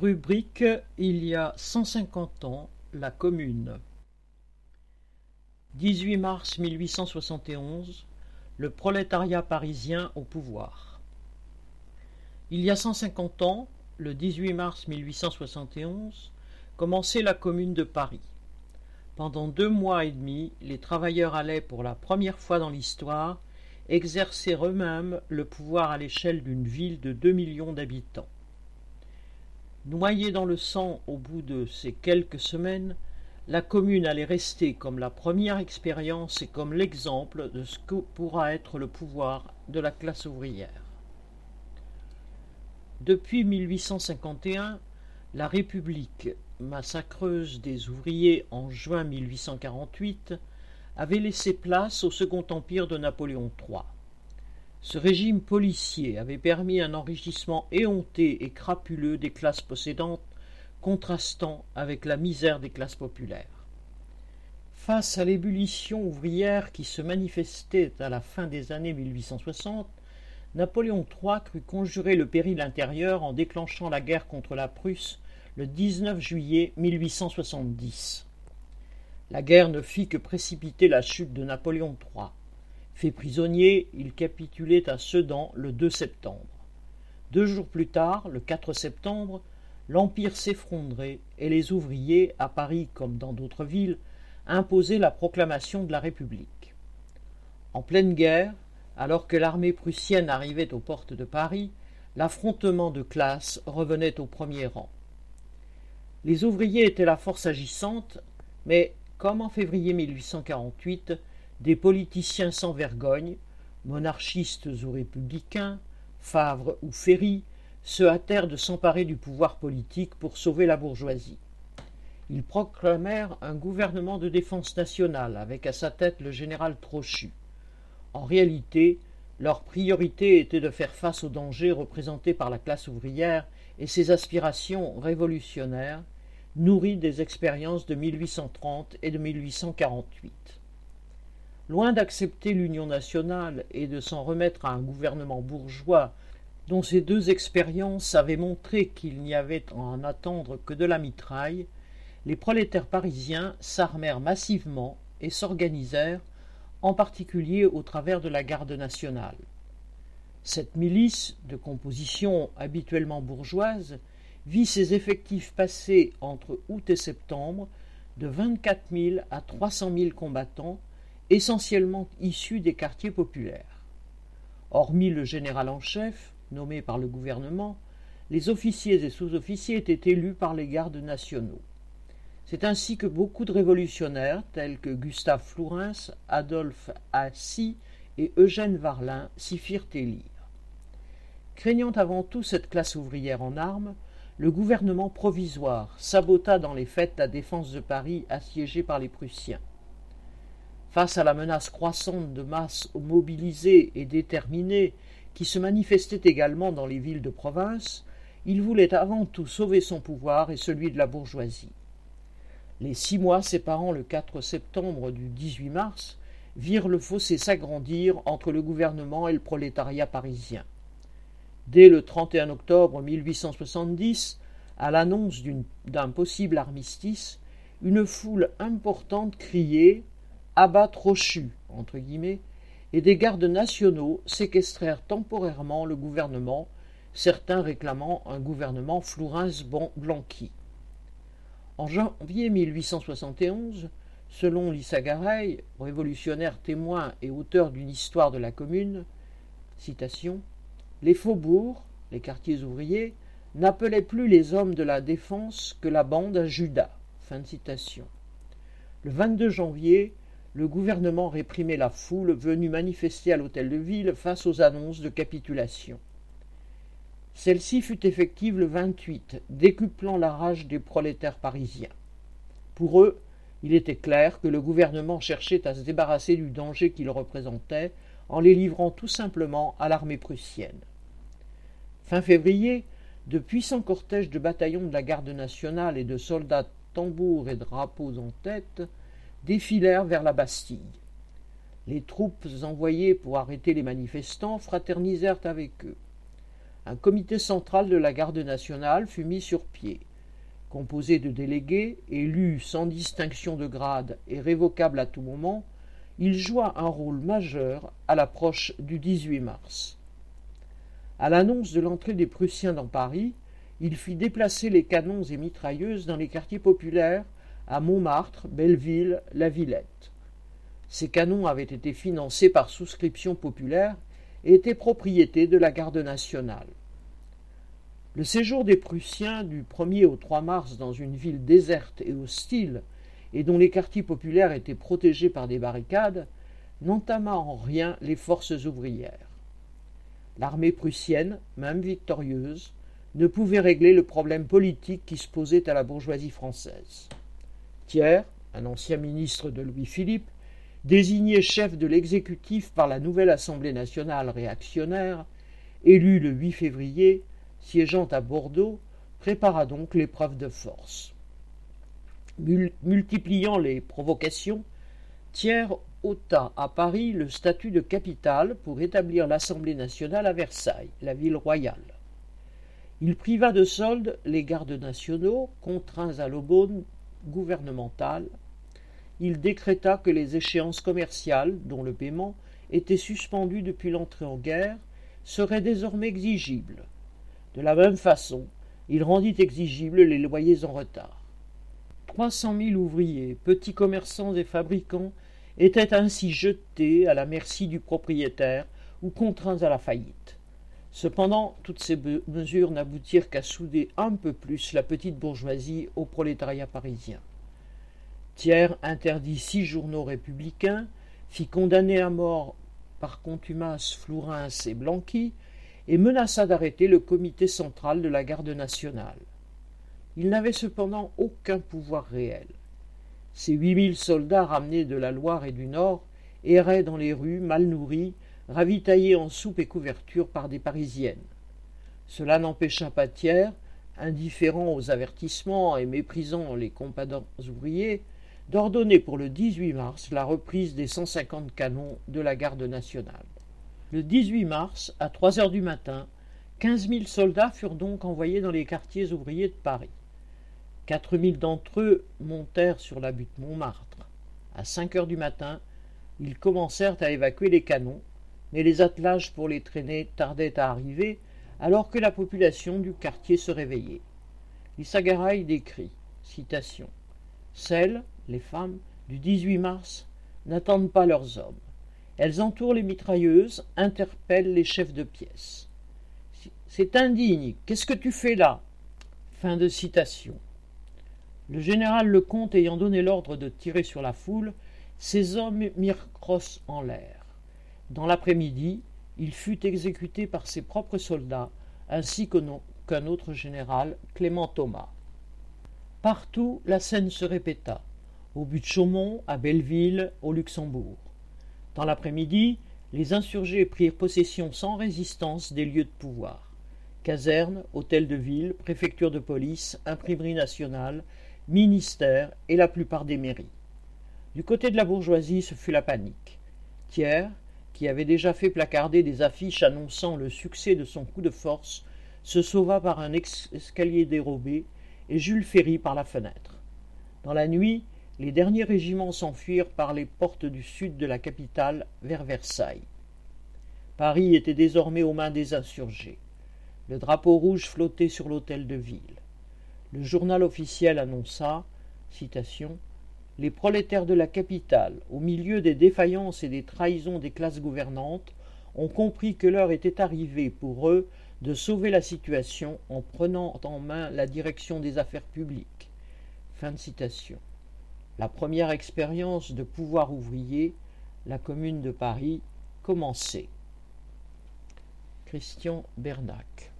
Rubrique Il y a cent cinquante ans, la Commune. 18 mars 1871, le prolétariat parisien au pouvoir. Il y a cent cinquante ans, le 18 mars 1871, commençait la Commune de Paris. Pendant deux mois et demi, les travailleurs allaient, pour la première fois dans l'histoire, exercer eux-mêmes le pouvoir à l'échelle d'une ville de deux millions d'habitants. Noyée dans le sang au bout de ces quelques semaines, la commune allait rester comme la première expérience et comme l'exemple de ce que pourra être le pouvoir de la classe ouvrière. Depuis 1851, la République massacreuse des ouvriers en juin 1848 avait laissé place au Second Empire de Napoléon III. Ce régime policier avait permis un enrichissement éhonté et crapuleux des classes possédantes, contrastant avec la misère des classes populaires. Face à l'ébullition ouvrière qui se manifestait à la fin des années 1860, Napoléon III crut conjurer le péril intérieur en déclenchant la guerre contre la Prusse le 19 juillet 1870. La guerre ne fit que précipiter la chute de Napoléon III. Fait prisonnier, il capitulait à Sedan le 2 septembre. Deux jours plus tard, le 4 septembre, l'Empire s'effondrait et les ouvriers, à Paris comme dans d'autres villes, imposaient la proclamation de la République. En pleine guerre, alors que l'armée prussienne arrivait aux portes de Paris, l'affrontement de classe revenait au premier rang. Les ouvriers étaient la force agissante, mais, comme en février 1848, des politiciens sans vergogne, monarchistes ou républicains, Favre ou Ferry, se hâtèrent de s'emparer du pouvoir politique pour sauver la bourgeoisie. Ils proclamèrent un gouvernement de défense nationale avec à sa tête le général Trochu. En réalité, leur priorité était de faire face aux dangers représentés par la classe ouvrière et ses aspirations révolutionnaires, nourries des expériences de 1830 et de 1848. Loin d'accepter l'union nationale et de s'en remettre à un gouvernement bourgeois dont ces deux expériences avaient montré qu'il n'y avait à en attendre que de la mitraille, les prolétaires parisiens s'armèrent massivement et s'organisèrent, en particulier au travers de la garde nationale. Cette milice, de composition habituellement bourgeoise, vit ses effectifs passer entre août et septembre de 24 000 à 300 000 combattants, essentiellement issus des quartiers populaires. Hormis le général en chef, nommé par le gouvernement, les officiers et sous-officiers étaient élus par les gardes nationaux. C'est ainsi que beaucoup de révolutionnaires, tels que Gustave Flourens, Adolphe Assy et Eugène Varlin, s'y firent élire. Craignant avant tout cette classe ouvrière en armes, le gouvernement provisoire sabota dans les fêtes la défense de Paris assiégée par les Prussiens. Face à la menace croissante de masses mobilisées et déterminées qui se manifestait également dans les villes de province, il voulait avant tout sauver son pouvoir et celui de la bourgeoisie. Les six mois séparant le 4 septembre du 18 mars virent le fossé s'agrandir entre le gouvernement et le prolétariat parisien. Dès le 31 octobre 1870, à l'annonce d'un possible armistice, une foule importante criait Abat Trochu entre guillemets, et des gardes nationaux séquestrèrent temporairement le gouvernement, certains réclamant un gouvernement Flourens-Blanqui. En janvier 1871, selon Lissagaray, révolutionnaire témoin et auteur d'une histoire de la commune, les faubourgs, les quartiers ouvriers, n'appelaient plus les hommes de la défense que la bande à Judas. Fin de citation. Le 22 janvier, le gouvernement réprimait la foule venue manifester à l'hôtel de ville face aux annonces de capitulation. Celle-ci fut effective le 28, décuplant la rage des prolétaires parisiens. Pour eux, il était clair que le gouvernement cherchait à se débarrasser du danger qu'il représentait en les livrant tout simplement à l'armée prussienne. Fin février, de puissants cortèges de bataillons de la garde nationale et de soldats tambours et drapeaux en tête défilèrent vers la Bastille. Les troupes envoyées pour arrêter les manifestants fraternisèrent avec eux. un comité central de la garde nationale fut mis sur pied. Composé de délégués, élus sans distinction de grade et révocables à tout moment, il joua un rôle majeur à l'approche du 18 mars. À l'annonce de l'entrée des Prussiens dans Paris, il fit déplacer les canons et mitrailleuses dans les quartiers populaires à Montmartre, Belleville, La Villette. Ces canons avaient été financés par souscription populaire et étaient propriété de la garde nationale. Le séjour des Prussiens du 1er au 3 mars dans une ville déserte et hostile, et dont les quartiers populaires étaient protégés par des barricades, n'entama en rien les forces ouvrières. L'armée prussienne, même victorieuse, ne pouvait régler le problème politique qui se posait à la bourgeoisie française. Thiers, un ancien ministre de Louis-Philippe, désigné chef de l'exécutif par la nouvelle Assemblée nationale réactionnaire, élu le 8 février, siégeant à Bordeaux, prépara donc l'épreuve de force. Multipliant les provocations, Thiers ôta à Paris le statut de capitale pour établir l'Assemblée nationale à Versailles, la ville royale. Il priva de solde les gardes nationaux, contraints à l'aubône gouvernementale. Il décréta que les échéances commerciales, dont le paiement était suspendu depuis l'entrée en guerre, seraient désormais exigibles. De la même façon, il rendit exigibles les loyers en retard. Trois cent mille ouvriers, petits commerçants et fabricants étaient ainsi jetés à la merci du propriétaire ou contraints à la faillite. Cependant, toutes ces mesures n'aboutirent qu'à souder un peu plus la petite bourgeoisie au prolétariat parisien. Thiers interdit six journaux républicains, fit condamner à mort par contumace Flourens et Blanqui, et menaça d'arrêter le comité central de la garde nationale. Il n'avait cependant aucun pouvoir réel. Ces huit mille soldats ramenés de la Loire et du Nord erraient dans les rues mal nourris, ravitaillés en soupe et couverture par des Parisiennes. Cela n'empêcha pas Thiers, indifférent aux avertissements et méprisant les compagnons ouvriers, d'ordonner pour le 18 mars la reprise des 150 canons de la garde nationale. Le 18 mars, à trois heures du matin, quinze mille soldats furent donc envoyés dans les quartiers ouvriers de Paris. Quatre mille d'entre eux montèrent sur la butte Montmartre. À cinq heures du matin, ils commencèrent à évacuer les canons, mais les attelages pour les traîner tardaient à arriver, alors que la population du quartier se réveillait. L'Issagaraï décrit citation Celles, les femmes, du 18 mars, n'attendent pas leurs hommes. Elles entourent les mitrailleuses, interpellent les chefs de pièce. C'est indigne. Qu'est-ce que tu fais là? Fin de citation. Le général Lecomte ayant donné l'ordre de tirer sur la foule, ses hommes mirent crosse en l'air. Dans l'après-midi, il fut exécuté par ses propres soldats, ainsi qu'un autre général, Clément Thomas. Partout, la scène se répéta, au but de Chaumont, à Belleville, au Luxembourg. Dans l'après-midi, les insurgés prirent possession sans résistance des lieux de pouvoir. Casernes, hôtel de ville, préfecture de police, imprimerie nationale, ministère et la plupart des mairies. Du côté de la bourgeoisie, ce fut la panique. Thiers, qui avait déjà fait placarder des affiches annonçant le succès de son coup de force, se sauva par un escalier dérobé et Jules Ferry par la fenêtre. Dans la nuit, les derniers régiments s'enfuirent par les portes du sud de la capitale vers Versailles. Paris était désormais aux mains des insurgés. Le drapeau rouge flottait sur l'hôtel de ville. Le journal officiel annonça citation les prolétaires de la capitale, au milieu des défaillances et des trahisons des classes gouvernantes, ont compris que l'heure était arrivée pour eux de sauver la situation en prenant en main la direction des affaires publiques. La première expérience de pouvoir ouvrier, la Commune de Paris, commençait. Christian Bernac